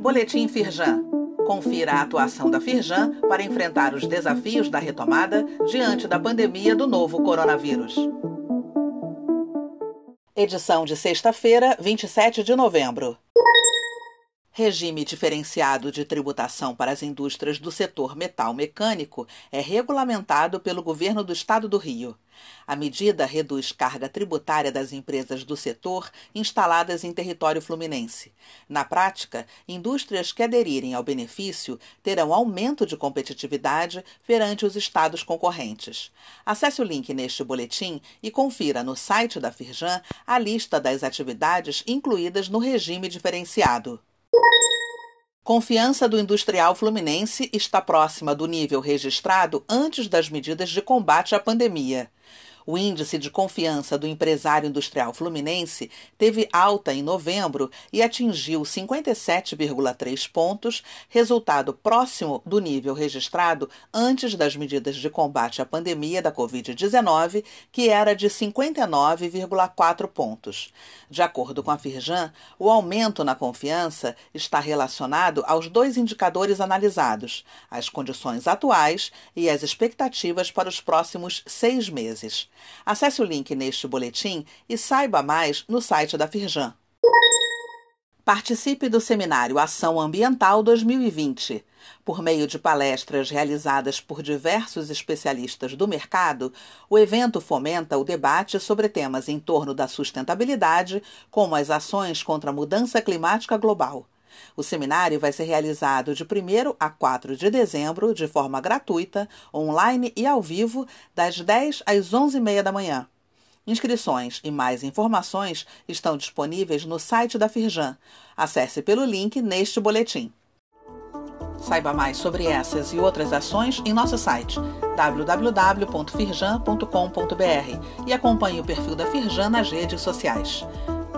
Boletim Firjan. Confira a atuação da Firjan para enfrentar os desafios da retomada diante da pandemia do novo coronavírus. Edição de sexta-feira, 27 de novembro. Regime diferenciado de tributação para as indústrias do setor metal mecânico é regulamentado pelo governo do estado do Rio. A medida reduz carga tributária das empresas do setor instaladas em território fluminense. Na prática, indústrias que aderirem ao benefício terão aumento de competitividade perante os estados concorrentes. Acesse o link neste boletim e confira no site da Firjan a lista das atividades incluídas no regime diferenciado. Confiança do industrial fluminense está próxima do nível registrado antes das medidas de combate à pandemia. O índice de confiança do empresário industrial fluminense teve alta em novembro e atingiu 57,3 pontos, resultado próximo do nível registrado antes das medidas de combate à pandemia da Covid-19, que era de 59,4 pontos. De acordo com a Firjan, o aumento na confiança está relacionado aos dois indicadores analisados, as condições atuais e as expectativas para os próximos seis meses. Acesse o link neste boletim e saiba mais no site da Firjan. Participe do seminário Ação Ambiental 2020. Por meio de palestras realizadas por diversos especialistas do mercado, o evento fomenta o debate sobre temas em torno da sustentabilidade, como as ações contra a mudança climática global. O seminário vai ser realizado de 1 a 4 de dezembro, de forma gratuita, online e ao vivo, das 10 às 11h30 da manhã. Inscrições e mais informações estão disponíveis no site da Firjan. Acesse pelo link neste boletim. Saiba mais sobre essas e outras ações em nosso site www.firjan.com.br e acompanhe o perfil da Firjan nas redes sociais.